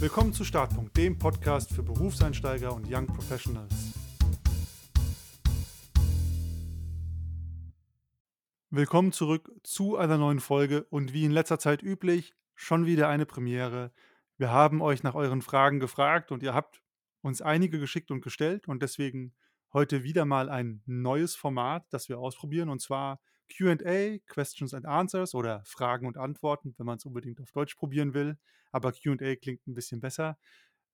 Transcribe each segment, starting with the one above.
Willkommen zu Startpunkt, dem Podcast für Berufseinsteiger und Young Professionals. Willkommen zurück zu einer neuen Folge und wie in letzter Zeit üblich, schon wieder eine Premiere. Wir haben euch nach euren Fragen gefragt und ihr habt uns einige geschickt und gestellt und deswegen heute wieder mal ein neues Format, das wir ausprobieren und zwar QA, Questions and Answers oder Fragen und Antworten, wenn man es unbedingt auf Deutsch probieren will. Aber QA klingt ein bisschen besser.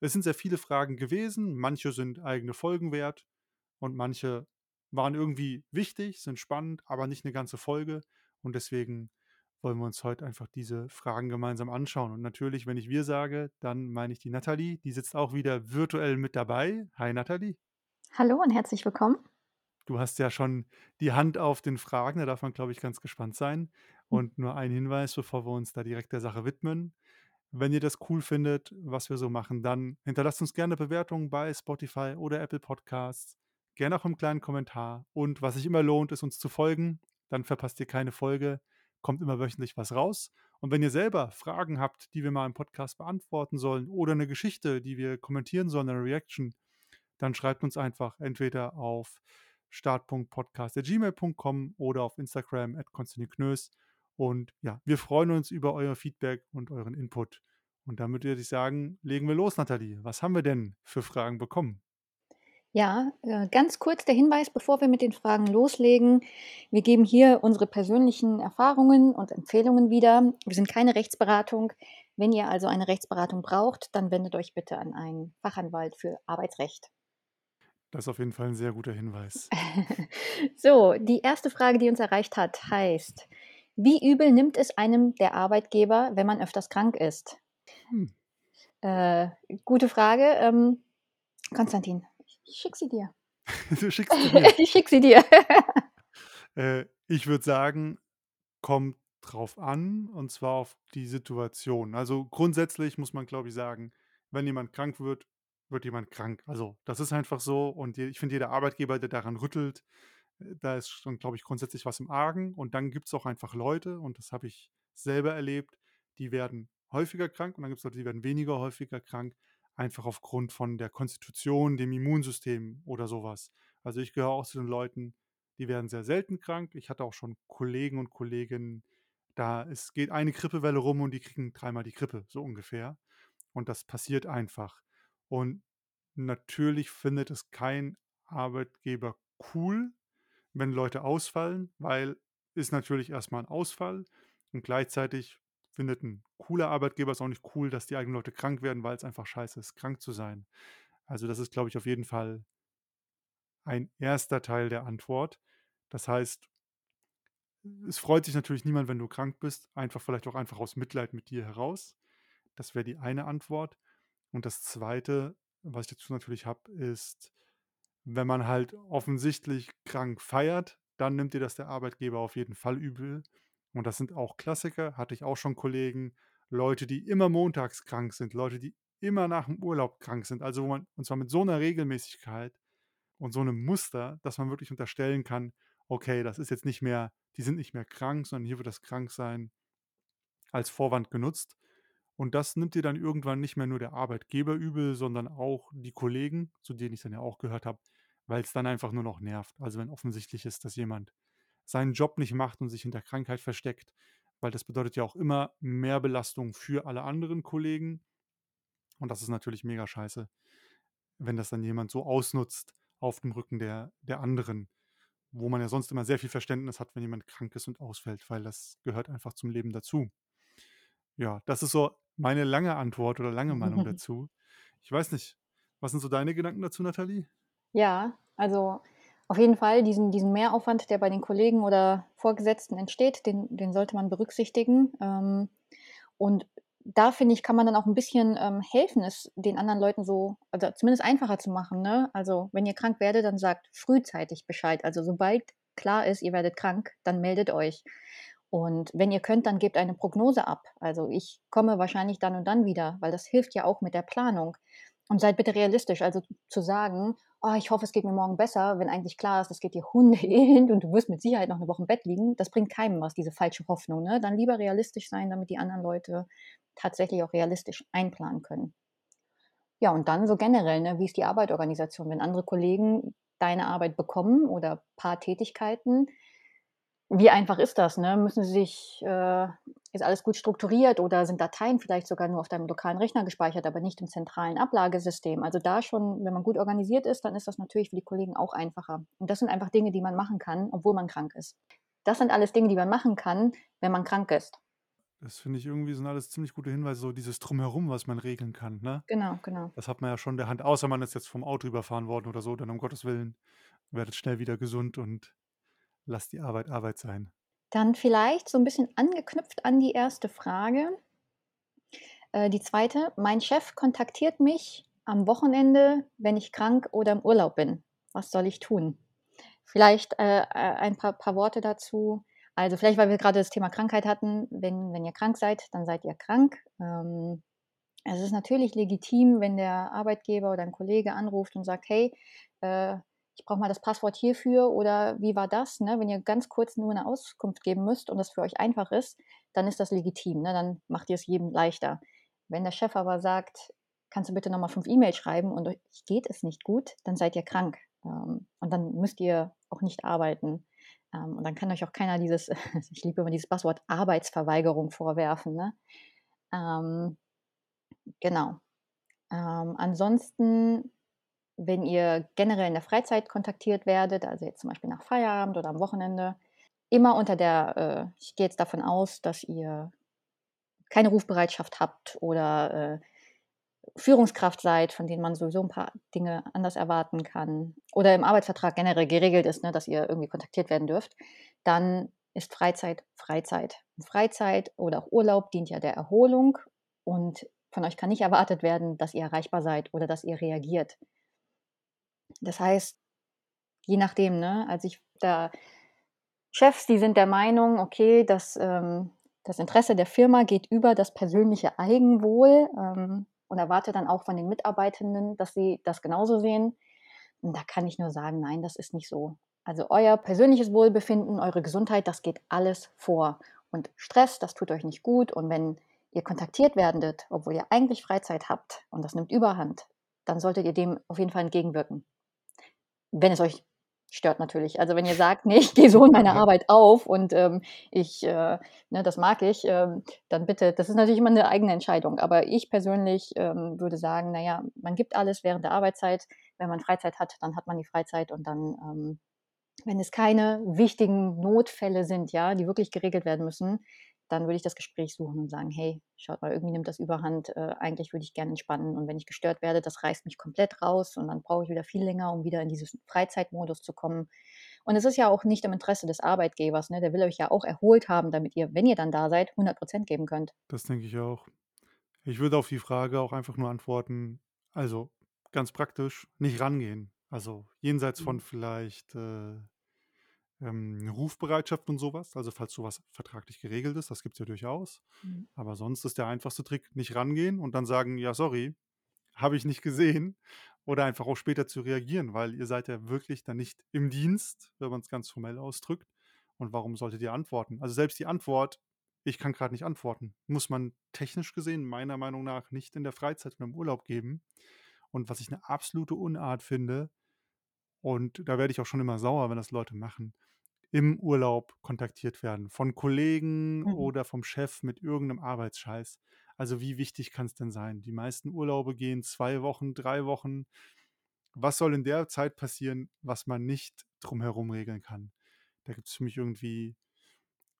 Es sind sehr viele Fragen gewesen. Manche sind eigene Folgen wert und manche waren irgendwie wichtig, sind spannend, aber nicht eine ganze Folge. Und deswegen wollen wir uns heute einfach diese Fragen gemeinsam anschauen. Und natürlich, wenn ich wir sage, dann meine ich die Nathalie. Die sitzt auch wieder virtuell mit dabei. Hi Nathalie. Hallo und herzlich willkommen. Du hast ja schon die Hand auf den Fragen, da darf man, glaube ich, ganz gespannt sein. Hm. Und nur ein Hinweis, bevor wir uns da direkt der Sache widmen. Wenn ihr das cool findet, was wir so machen, dann hinterlasst uns gerne Bewertungen bei Spotify oder Apple Podcasts. Gerne auch einen kleinen Kommentar. Und was sich immer lohnt, ist uns zu folgen. Dann verpasst ihr keine Folge. Kommt immer wöchentlich was raus. Und wenn ihr selber Fragen habt, die wir mal im Podcast beantworten sollen oder eine Geschichte, die wir kommentieren sollen, eine Reaction, dann schreibt uns einfach entweder auf start.podcast.gmail.com oder auf Instagram at Knös. Und ja, wir freuen uns über euer Feedback und euren Input. Und damit würde ich sagen, legen wir los, Nathalie. Was haben wir denn für Fragen bekommen? Ja, äh, ganz kurz der Hinweis, bevor wir mit den Fragen loslegen. Wir geben hier unsere persönlichen Erfahrungen und Empfehlungen wieder. Wir sind keine Rechtsberatung. Wenn ihr also eine Rechtsberatung braucht, dann wendet euch bitte an einen Fachanwalt für Arbeitsrecht. Das ist auf jeden Fall ein sehr guter Hinweis. so, die erste Frage, die uns erreicht hat, heißt, wie übel nimmt es einem der Arbeitgeber, wenn man öfters krank ist? Hm. Äh, gute Frage. Ähm, Konstantin, ich schicke sie dir. du schickst sie dir. ich schicke sie dir. äh, ich würde sagen, kommt drauf an, und zwar auf die Situation. Also grundsätzlich muss man, glaube ich, sagen, wenn jemand krank wird, wird jemand krank. Also, das ist einfach so. Und ich finde, jeder Arbeitgeber, der daran rüttelt, äh, da ist schon, glaube ich, grundsätzlich was im Argen. Und dann gibt es auch einfach Leute, und das habe ich selber erlebt, die werden häufiger krank und dann gibt es Leute, die werden weniger häufiger krank, einfach aufgrund von der Konstitution, dem Immunsystem oder sowas. Also ich gehöre auch zu den Leuten, die werden sehr selten krank. Ich hatte auch schon Kollegen und Kolleginnen, da es geht eine Grippewelle rum und die kriegen dreimal die Grippe, so ungefähr. Und das passiert einfach. Und natürlich findet es kein Arbeitgeber cool, wenn Leute ausfallen, weil ist natürlich erstmal ein Ausfall und gleichzeitig findet ein cooler Arbeitgeber es auch nicht cool, dass die eigenen Leute krank werden, weil es einfach scheiße ist, krank zu sein. Also das ist, glaube ich, auf jeden Fall ein erster Teil der Antwort. Das heißt, es freut sich natürlich niemand, wenn du krank bist, einfach vielleicht auch einfach aus Mitleid mit dir heraus. Das wäre die eine Antwort. Und das Zweite, was ich dazu natürlich habe, ist, wenn man halt offensichtlich krank feiert, dann nimmt dir das der Arbeitgeber auf jeden Fall übel. Und das sind auch Klassiker, hatte ich auch schon Kollegen, Leute, die immer montags krank sind, Leute, die immer nach dem Urlaub krank sind. Also, wo man, und zwar mit so einer Regelmäßigkeit und so einem Muster, dass man wirklich unterstellen kann, okay, das ist jetzt nicht mehr, die sind nicht mehr krank, sondern hier wird das Kranksein als Vorwand genutzt. Und das nimmt dir dann irgendwann nicht mehr nur der Arbeitgeber übel, sondern auch die Kollegen, zu denen ich dann ja auch gehört habe, weil es dann einfach nur noch nervt. Also wenn offensichtlich ist, dass jemand seinen Job nicht macht und sich hinter Krankheit versteckt, weil das bedeutet ja auch immer mehr Belastung für alle anderen Kollegen. Und das ist natürlich mega scheiße, wenn das dann jemand so ausnutzt auf dem Rücken der, der anderen, wo man ja sonst immer sehr viel Verständnis hat, wenn jemand krank ist und ausfällt, weil das gehört einfach zum Leben dazu. Ja, das ist so meine lange Antwort oder lange Meinung dazu. Ich weiß nicht, was sind so deine Gedanken dazu, Nathalie? Ja, also auf jeden Fall diesen, diesen Mehraufwand, der bei den Kollegen oder Vorgesetzten entsteht, den, den sollte man berücksichtigen. Ähm, und da finde ich, kann man dann auch ein bisschen ähm, helfen, es den anderen Leuten so, also zumindest einfacher zu machen. Ne? Also wenn ihr krank werdet, dann sagt frühzeitig Bescheid. Also sobald klar ist, ihr werdet krank, dann meldet euch. Und wenn ihr könnt, dann gebt eine Prognose ab. Also ich komme wahrscheinlich dann und dann wieder, weil das hilft ja auch mit der Planung. Und seid bitte realistisch. Also zu sagen, oh, ich hoffe, es geht mir morgen besser, wenn eigentlich klar ist, es geht dir Hunde hin und du wirst mit Sicherheit noch eine Woche im Bett liegen, das bringt keinem was, diese falsche Hoffnung. Ne? Dann lieber realistisch sein, damit die anderen Leute tatsächlich auch realistisch einplanen können. Ja, und dann so generell, ne, wie ist die Arbeitsorganisation? Wenn andere Kollegen deine Arbeit bekommen oder paar Tätigkeiten, wie einfach ist das, ne? Müssen sie sich äh, ist alles gut strukturiert oder sind Dateien vielleicht sogar nur auf deinem lokalen Rechner gespeichert, aber nicht im zentralen Ablagesystem? Also da schon, wenn man gut organisiert ist, dann ist das natürlich für die Kollegen auch einfacher. Und das sind einfach Dinge, die man machen kann, obwohl man krank ist. Das sind alles Dinge, die man machen kann, wenn man krank ist. Das finde ich irgendwie sind alles ziemlich gute Hinweise, so dieses Drumherum, was man regeln kann, ne? Genau, genau. Das hat man ja schon der Hand, außer man ist jetzt vom Auto überfahren worden oder so, dann um Gottes Willen, werdet schnell wieder gesund und lasst die Arbeit Arbeit sein. Dann vielleicht so ein bisschen angeknüpft an die erste Frage. Äh, die zweite: „Mein Chef kontaktiert mich am Wochenende, wenn ich krank oder im Urlaub bin. Was soll ich tun?“ Vielleicht, äh, äh, ein paar paar Worte dazu. Also, vielleicht, weil wir gerade das Thema Krankheit hatten, wenn wenn ihr krank seid, dann seid ihr krank. Ähm, es ist natürlich legitim, wenn der Arbeitgeber oder ein Kollege anruft und sagt: „Hey, äh, brauche mal das Passwort hierfür“ oder „Wie war das?“, ne? Wenn ihr ganz kurz nur eine Auskunft geben müsst und das für euch einfach ist, dann ist das legitim, ne? Dann macht ihr es jedem leichter. Wenn der Chef aber sagt: „Kannst du bitte noch mal 5 E-Mails schreiben und euch geht es nicht gut“, dann seid ihr krank. Ähm, und dann müsst ihr auch nicht arbeiten. Ähm, und dann kann euch auch keiner dieses ich liebe immer dieses Passwort Arbeitsverweigerung vorwerfen, ne? Ähm, genau. Ähm, ansonsten, wenn ihr generell in der Freizeit kontaktiert werdet, also jetzt zum Beispiel nach Feierabend oder am Wochenende, immer unter der äh, ich gehe jetzt davon aus, dass ihr keine Rufbereitschaft habt oder, äh, Führungskraft seid, von denen man sowieso ein paar Dinge anders erwarten kann oder im Arbeitsvertrag generell geregelt ist, ne, dass ihr irgendwie kontaktiert werden dürft, dann ist Freizeit Freizeit. Und Freizeit oder auch Urlaub dient ja der Erholung und von euch kann nicht erwartet werden, dass ihr erreichbar seid oder dass ihr reagiert. Das heißt, je nachdem, ne? Also, ich da Chefs, die sind der Meinung, okay, dass, ähm, das Interesse der Firma geht über das persönliche Eigenwohl, ähm, und erwartet dann auch von den Mitarbeitenden, dass sie das genauso sehen. Und da kann ich nur sagen, nein, das ist nicht so. Also euer persönliches Wohlbefinden, eure Gesundheit, das geht alles vor. Und Stress, das tut euch nicht gut. Und wenn ihr kontaktiert werdet, obwohl ihr eigentlich Freizeit habt und das nimmt Überhand, dann solltet ihr dem auf jeden Fall entgegenwirken. Wenn es euch stört natürlich. Also wenn ihr sagt, nee, ich gehe so in meine Arbeit auf und ähm, ich, äh, ne, das mag ich, ähm, dann bitte, das ist natürlich immer eine eigene Entscheidung. Aber ich persönlich ähm, würde sagen, naja, man gibt alles während der Arbeitszeit. Wenn man Freizeit hat, dann hat man die Freizeit und dann, ähm, wenn es keine wichtigen Notfälle sind, ja, die wirklich geregelt werden müssen, dann würde ich das Gespräch suchen und sagen, hey, schaut mal, irgendwie nimmt das Überhand, äh, eigentlich würde ich gerne entspannen und wenn ich gestört werde, das reißt mich komplett raus und dann brauche ich wieder viel länger, um wieder in diesen Freizeitmodus zu kommen. Und es ist ja auch nicht im Interesse des Arbeitgebers, ne? der will euch ja auch erholt haben, damit ihr, wenn ihr dann da seid, 100 Prozent geben könnt. Das denke ich auch. Ich würde auf die Frage auch einfach nur antworten, also ganz praktisch, nicht rangehen. Also jenseits von Mhm. vielleicht äh, ähm, Rufbereitschaft und sowas, also falls sowas vertraglich geregelt ist, das gibt es ja durchaus. Mhm. Aber sonst ist der einfachste Trick, nicht rangehen und dann sagen, ja, sorry, habe ich nicht gesehen. Oder einfach auch später zu reagieren, weil ihr seid ja wirklich dann nicht im Dienst, wenn man es ganz formell ausdrückt. Und warum solltet ihr antworten? Also selbst die Antwort, ich kann gerade nicht antworten, muss man technisch gesehen meiner Meinung nach nicht in der Freizeit oder im Urlaub geben. Und was ich eine absolute Unart finde, und da werde ich auch schon immer sauer, wenn das Leute machen, im Urlaub kontaktiert werden von Kollegen Mhm. oder vom Chef mit irgendeinem Arbeitsscheiß. Also wie wichtig kann es denn sein? Die meisten Urlaube gehen zwei Wochen, drei Wochen. Was soll in der Zeit passieren, was man nicht drumherum regeln kann? Da gibt es für mich irgendwie,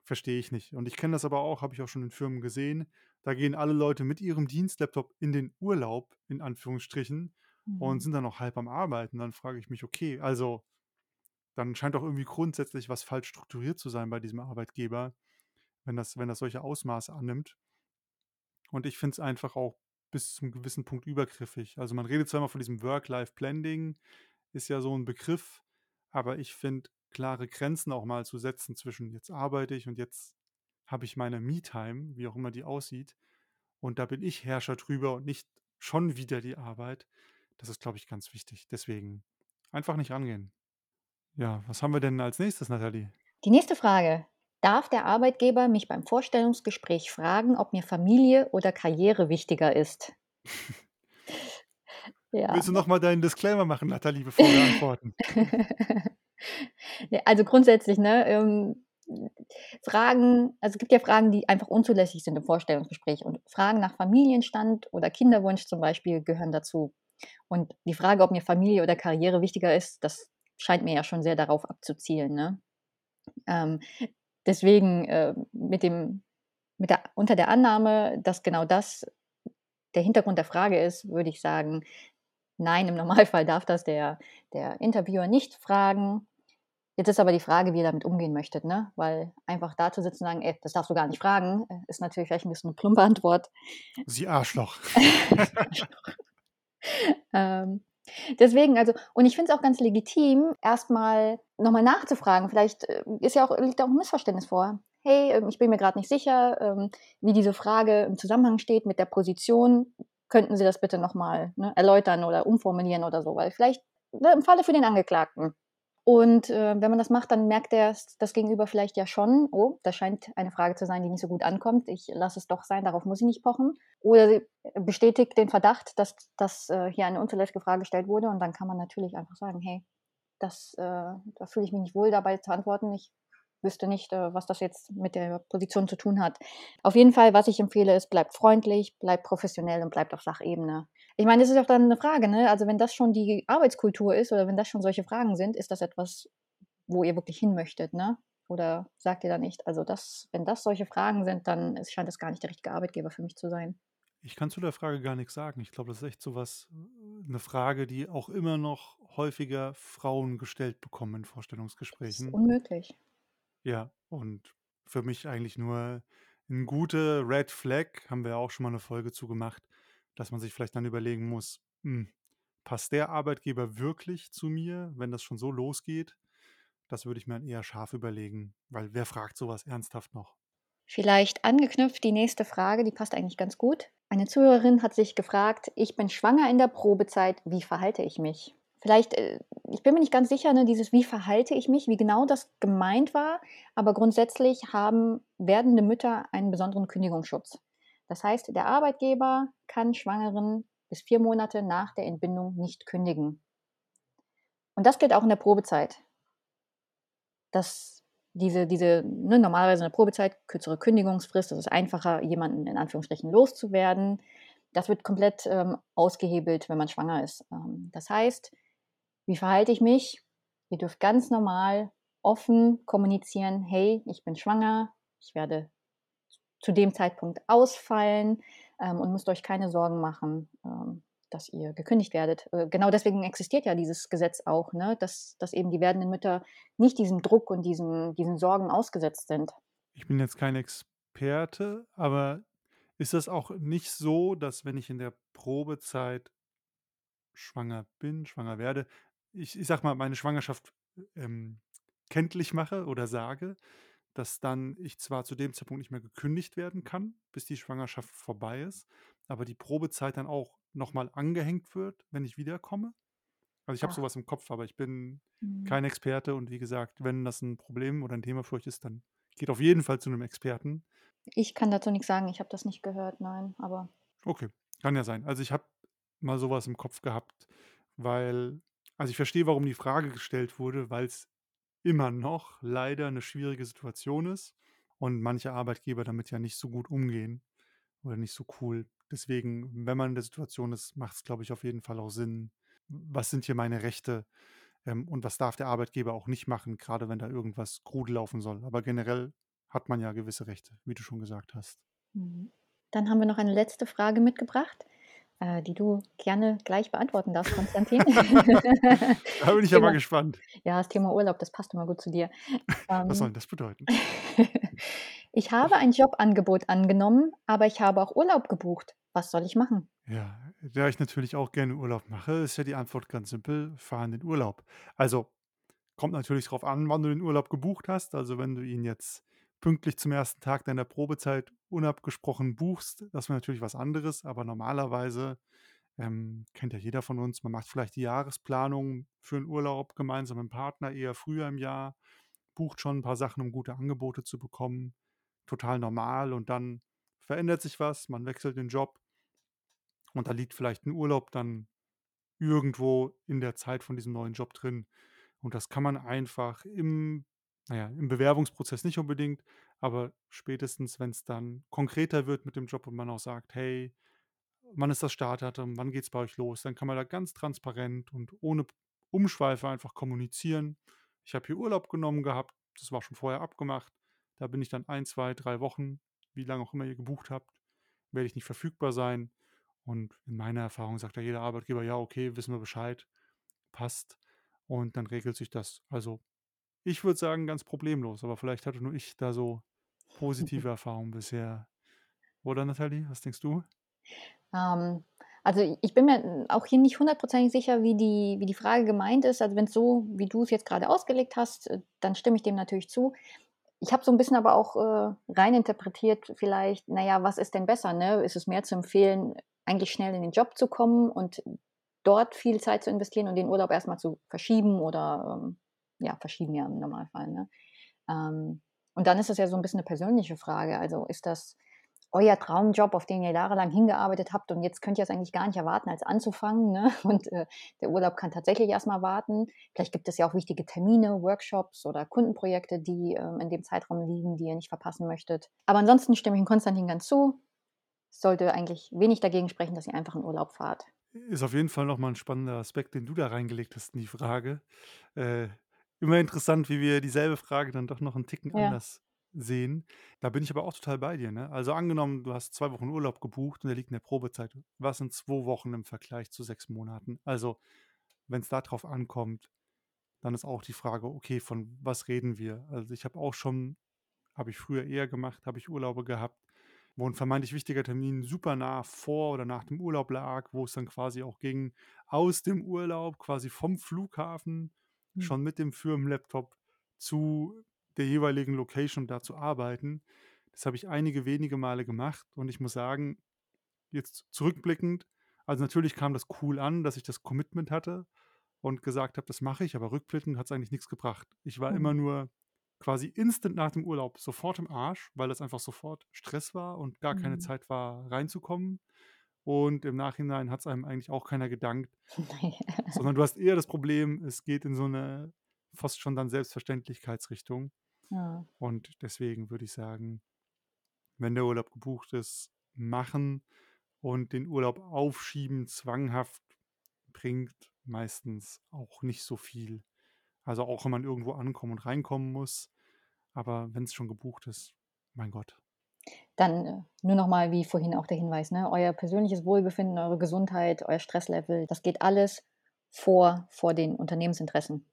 verstehe ich nicht. Und ich kenne das aber auch, habe ich auch schon in Firmen gesehen. Da gehen alle Leute mit ihrem Dienstlaptop in den Urlaub, in Anführungsstrichen, und Mhm. sind dann noch halb am Arbeiten. Dann frage ich mich, okay, also dann scheint doch irgendwie grundsätzlich was falsch strukturiert zu sein bei diesem Arbeitgeber, wenn das, wenn das solche Ausmaße annimmt. Und ich finde es einfach auch bis zum gewissen Punkt übergriffig. Also man redet zwar immer von diesem Work-Life-Blending, ist ja so ein Begriff, aber ich finde, klare Grenzen auch mal zu setzen zwischen jetzt arbeite ich und jetzt habe ich meine Me-Time, wie auch immer die aussieht, und da bin ich Herrscher drüber und nicht schon wieder die Arbeit. Das ist, glaube ich, ganz wichtig. Deswegen einfach nicht rangehen. Ja, was haben wir denn als nächstes, Nathalie? Die nächste Frage. Darf der Arbeitgeber mich beim Vorstellungsgespräch fragen, ob mir Familie oder Karriere wichtiger ist? Ja. Willst du noch mal deinen Disclaimer machen, Nathalie, bevor wir antworten? Also grundsätzlich, ne, ähm, Fragen also es gibt ja Fragen, die einfach unzulässig sind im Vorstellungsgespräch und Fragen nach Familienstand oder Kinderwunsch zum Beispiel gehören dazu. Und die Frage, ob mir Familie oder Karriere wichtiger ist, das scheint mir ja schon sehr darauf abzuzielen, ne? Ähm, deswegen, äh, mit dem mit der unter der Annahme, dass genau das der Hintergrund der Frage ist, würde ich sagen, nein, im Normalfall darf das der der Interviewer nicht fragen. Jetzt ist aber die Frage, wie ihr damit umgehen möchtet, ne? Weil einfach da zu sitzen und sagen: „Ey, das darfst du gar nicht fragen“, äh, ist natürlich vielleicht 'n bisschen 'ne plumpe Antwort. Sie Arschloch. Ähm, deswegen also und ich finde es auch ganz legitim, erst mal noch mal nachzufragen. Vielleicht, äh, ist ja auch liegt da auch 'n Missverständnis vor. „Hey, ähm, ich bin mir grad nicht sicher, ähm, wie diese Frage im Zusammenhang steht mit der Position. Könnten Sie das bitte noch mal, ne, erläutern oder umformulieren oder so?“ Weil vielleicht, ne, im Falle für den Angeklagten. Und, äh, wenn man das macht, dann merkt der's das Gegenüber vielleicht ja schon: „Oh, das scheint eine Frage zu sein, die nicht so gut ankommt. Ich lasse es doch sein, darauf muss ich nicht pochen.“ Oder sie bestätigt den Verdacht, dass dass, äh, hier eine unzulässige Frage gestellt wurde und dann kann man natürlich einfach sagen: „Hey, das, äh da fühle ich mich nicht wohl, dabei zu antworten. Ich wüsste nicht, äh, was das jetzt mit der Position zu tun hat.“ Auf jeden Fall, was ich empfehle, ist, bleibt freundlich, bleibt professionell und bleibt auf Sachebene. Ich meine, das ist auch dann 'ne Frage, ne? Also, wenn das schon die Arbeitskultur ist oder wenn das schon solche Fragen sind, ist das etwas, wo ihr wirklich hin möchtet, ne? Oder sagt ihr da nicht: „Also das wenn das solche Fragen sind, dann scheint das gar nicht der richtige Arbeitgeber für mich zu sein.“ Ich kann zu der Frage gar nix sagen. Ich glaube, das ist echt so was 'ne Frage, die auch immer noch häufiger Frauen gestellt bekommen in Ist Vorstellungsgesprächen. unmöglich. Ja, und für mich eigentlich nur 'n gute Red Flag, haben wir ja auch schon mal 'ne Folge zu gemacht, dass man sich vielleicht dann überlegen muss: „Hm, passt der Arbeitgeber wirklich zu mir, wenn das schon so losgeht?“ Das würde ich mir dann eher scharf überlegen, weil wer fragt so was ernsthaft noch? Vielleicht angeknüpft die nächste Frage, die passt eigentlich ganz gut. Eine Zuhörerin hat sich gefragt: „Ich bin schwanger in der Probezeit, wie verhalte ich mich?“ Vielleicht, äh ich bin mir nicht ganz sicher, ne, dieses „Wie verhalte ich mich?“, wie genau das gemeint war, aber grundsätzlich haben werdende Mütter einen besonderen Kündigungsschutz. Das heißt, der Arbeitgeber kann Schwangeren bis 4 Monate nach der Entbindung nicht kündigen. Und das gilt auch in der Probezeit. Dass diese diese ne, normalerweise in der Probezeit kürzere Kündigungsfrist, das ist einfacher, jemanden in Anführungsstrichen loszuwerden. Das wird komplett, ähm, ausgehebelt, wenn man schwanger ist. Ähm, das heißt, wie verhalte ich mich? Ihr dürft ganz normal offen kommunizieren: „Hey, ich bin schwanger. Ich werde zu dem Zeitpunkt ausfallen, ähm, und müsst euch keine Sorgen machen, ähm, dass ihr gekündigt werdet.“ Äh, genau deswegen existiert ja dieses Gesetz auch, ne, dass dass eben die werdenden Mütter nicht diesem Druck und diesen diesen Sorgen ausgesetzt sind. Ich bin jetzt kein Experte, aber ist das auch nicht so, dass wenn ich in der Probezeit schwanger bin, schwanger werde, ich ich sage mal, meine Schwangerschaft, ähm, kenntlich mache oder sage, dass dann ich zwar zu dem Zeitpunkt nicht mehr gekündigt werden kann, bis die Schwangerschaft vorbei ist, aber die Probezeit dann auch noch mal angehängt wird, wenn ich wiederkomme? Also, ich habe so Ach. was im Kopf, aber ich bin Mhm. kein Experte und wie gesagt, wenn das 'n Problem oder 'n Thema für euch ist, dann geht auf jeden Fall zu 'nem Experten. Ich kann dazu nix sagen. Ich habe das nicht gehört, nein, aber Okay, kann ja sein. Also, ich habe mal so was im Kopf gehabt, weil also, ich verstehe, warum die Frage gestellt wurde, weil's immer noch leider 'ne schwierige Situation ist und manche Arbeitgeber damit ja nicht so gut umgehen oder nicht so cool. Deswegen, wenn man in der Situation ist, macht's, glaube ich, auf jeden Fall auch Sinn: „Was sind hier meine Rechte, ähm, und was darf der Arbeitgeber auch nicht machen?“, grade wenn da irgendwas krude laufen soll. Aber generell hat man ja gewisse Rechte, wie du schon gesagt hast. Mhm. Dann haben wir noch eine letzte Frage mitgebracht, äh, die du gerne gleich beantworten darfst, Konstantin. Da bin ich ja mal gespannt. ja, das Thema Urlaub, das passt immer gut zu dir. Was soll Ähm, 'n das bedeuten? „Ich habe ein Jobangebot angenommen, aber ich habe auch Urlaub gebucht. Was soll ich machen?“ Ja, da ich natürlich auch gerne Urlaub mache, ist ja die Antwort ganz simpel: Fahr in den Urlaub. Also, kommt natürlich drauf an, wann du den Urlaub gebucht hast. Also, wenn du ihn jetzt pünktlich zum 1. Tag deiner Probezeit unabgesprochen buchst, das wäre natürlich was anderes, aber normalerweise, ähm, kennt ja jeder von uns, man macht vielleicht die Jahresplanung für 'n Urlaub gemeinsam mit'm Partner eher früher im Jahr, bucht schon 'n paar Sachen, um gute Angebote zu bekommen. Total normal und dann verändert sich was, man wechselt den Job und da liegt vielleicht 'n Urlaub dann irgendwo in der Zeit von diesem neuen Job drin. Und das kann man einfach im na ja, im Bewerbungsprozess nicht unbedingt, aber spätestens, wenn's dann konkreter wird mit dem Job und man auch sagt: „Hey, wann ist das Startdatum? Wann geht's bei euch los?“ Dann kann man da ganz transparent und ohne Umschweife einfach kommunizieren: „Ich habe hier Urlaub genommen gehabt, das war schon vorher abgemacht. Da bin ich dann 1, 2, 3 Wochen, wie lange auch immer ihr gebucht habt, werde ich nicht verfügbar sein.“ Und in meiner Erfahrung sagt da jeder Arbeitgeber: „Ja, okay, wissen wir Bescheid, passt.“ Und dann regelt sich das. Also, ich würde sagen, ganz problemlos, aber vielleicht hatte nur ich da so positive Erfahrungen bisher. Oder Nathalie, was denkst du? Ähm, also, ich bin mir, hm, auch hier nicht hundertprozentig sicher, wie die wie die Frage gemeint ist. Also, wenn's so, wie du's jetzt grade ausgelegt hast, äh, dann stimme ich dem natürlich zu. Ich habe so 'n bisschen aber auch, äh, rein interpretiert vielleicht, na ja, was ist denn besser, ne? Ist es mehr zu empfehlen, eigentlich schnell in den Job zu kommen und dort viel Zeit zu investieren und den Urlaub erst mal zu verschieben oder, ähm ja, verschieben ja im Normalfall, ne? Ähm, und dann ist das ja so 'n bisschen 'ne persönliche Frage. Also, ist das euer Traumjob, auf den ihr jahrelang hingearbeitet habt und jetzt könnt ihr es eigentlich gar nicht erwarten, als anzufangen, ne? Und, äh, der Urlaub kann tatsächlich erst mal warten. Vielleicht gibt es ja auch wichtige Termine, Workshops oder Kundenprojekte, die, ähm, in dem Zeitraum liegen, die ihr nicht verpassen möchtet. Aber ansonsten stimme ich dem Konstantin ganz zu. Es sollte eigentlich wenig dagegen sprechen, dass ihr einfach in Urlaub fahrt. Ist auf jeden Fall noch mal 'n spannender Aspekt, den du da reingelegt hast in die Frage. Äh, immer interessant, wie wir dieselbe Frage dann doch noch 'n Ticken Ja. anders sehen. Da bin ich aber auch total bei dir, ne? Also, angenommen, du hast 2 Wochen Urlaub gebucht und der liegt in der Probezeit. Was sind 2 Wochen im Vergleich zu 6 Monaten? Also, wenn's da drauf ankommt, dann ist auch die Frage: „Okay, von was reden wir?“ Also, ich habe auch schon habe ich früher eher gemacht, habe ich Urlaube gehabt, wo 'n vermeintlich wichtiger Termin super nah vor oder nach dem Urlaub lag, wo es dann quasi auch ging, aus dem Urlaub, quasi vom Flughafen, Hm. schon mit dem Firmenlaptop zu der jeweiligen Location, um da zu arbeiten. Das habe ich einige wenige Male gemacht und ich muss sagen, jetzt zurückblickend also, natürlich kam das cool an, dass ich das Commitment hatte und gesagt habe: „Das mache ich“, aber rückblickend hat's eigentlich nix gebracht. Ich war immer Mhm. nur quasi instant nach dem Urlaub sofort im Arsch, weil das einfach sofort Stress war und gar keine Mhm. Zeit war, reinzukommen. Und im Nachhinein hat's einem eigentlich auch keiner gedankt. Sondern du hast eher das Problem, es geht in so 'ne fast schon dann Selbstverständlichkeitsrichtung. Ja. Und deswegen würde ich sagen wenn der Urlaub gebucht ist, machen und den Urlaub aufschieben zwanghaft bringt meistens auch nicht so viel. Also, auch wenn man irgendwo ankommen und reinkommen muss, aber wenn's schon gebucht ist, mein Gott. Dann, äh, nur noch mal wie vorhin auch der Hinweis, ne? Euer persönliches Wohlbefinden, eure Gesundheit, euer Stresslevel, das geht alles vor vor den Unternehmensinteressen.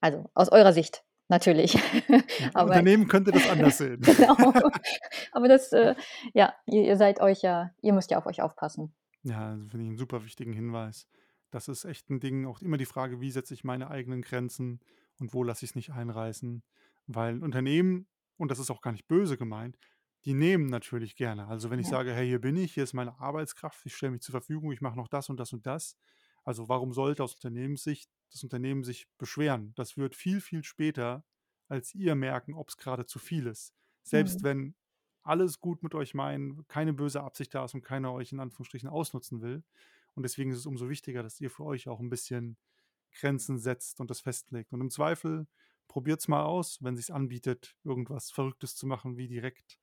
Also, aus eurer Sicht natürlich. Aber Unternehmen könnte das anders sehen. genau. Aber das, äh ja, ihr ihr seid euch ja ihr müsst ja auf euch aufpassen. Ja, also, finde ich 'n super wichtigen Hinweis. Das ist echt 'n Ding, auch immer die Frage: „Wie setze ich meine eigenen Grenzen und wo lasse ich's nicht einreißen?“ Weil Unternehmen, und das ist auch gar nicht böse gemeint, die nehmen natürlich gerne. Also, wenn ich Ja. sage: „Hey, hier bin ich, hier ist meine Arbeitskraft, ich stelle mich zur Verfügung, ich mache noch das und das und das.“ Also, warum sollte aus Unternehmenssicht das Unternehmen sich beschweren? Das wird viel, viel später als ihr merken, ob's grade zu viel ist. Selbst Mhm. wenn alles gut mit euch meinen, keine böse Absicht da ist und keiner euch in Anführungsstrichen ausnutzen will. Und deswegen ist es umso wichtiger, dass ihr für euch auch 'n bisschen Grenzen setzt und das festlegt. Und im Zweifel probiert's mal aus, wenn sich's anbietet, irgendwas Verrücktes zu machen, wie direkt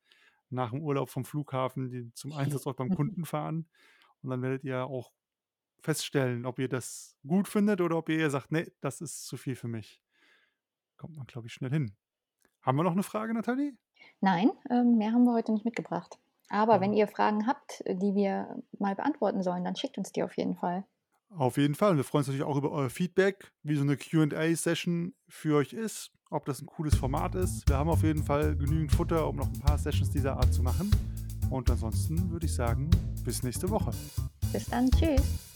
nach'm Urlaub vom Flughafen die zum Einsatzort beim Kunden fahren. Und dann werdet ihr auch feststellen, ob ihr das gut findet oder ob ihr eher sagt: „Ne, das ist zu viel für mich.“ Kommt man, glaube ich, schnell hin. Haben wir noch 'ne Frage, Nathalie? Nein, ähm, mehr haben wir heute nicht mitgebracht. Aber wenn Ja. ihr Fragen habt, äh, die wir mal beantworten sollen, dann schickt uns die auf jeden Fall. Auf jeden Fall. Wir freuen uns natürlich auch über euer Feedback, wie so 'ne Q&A-Session für euch ist, ob das 'n cooles Format ist. Wir haben auf jeden Fall genügend Futter, um noch 'n paar Sessions dieser Art zu machen. Und ansonsten würde ich sagen, bis nächste Woche. Bis dann. Tschüss.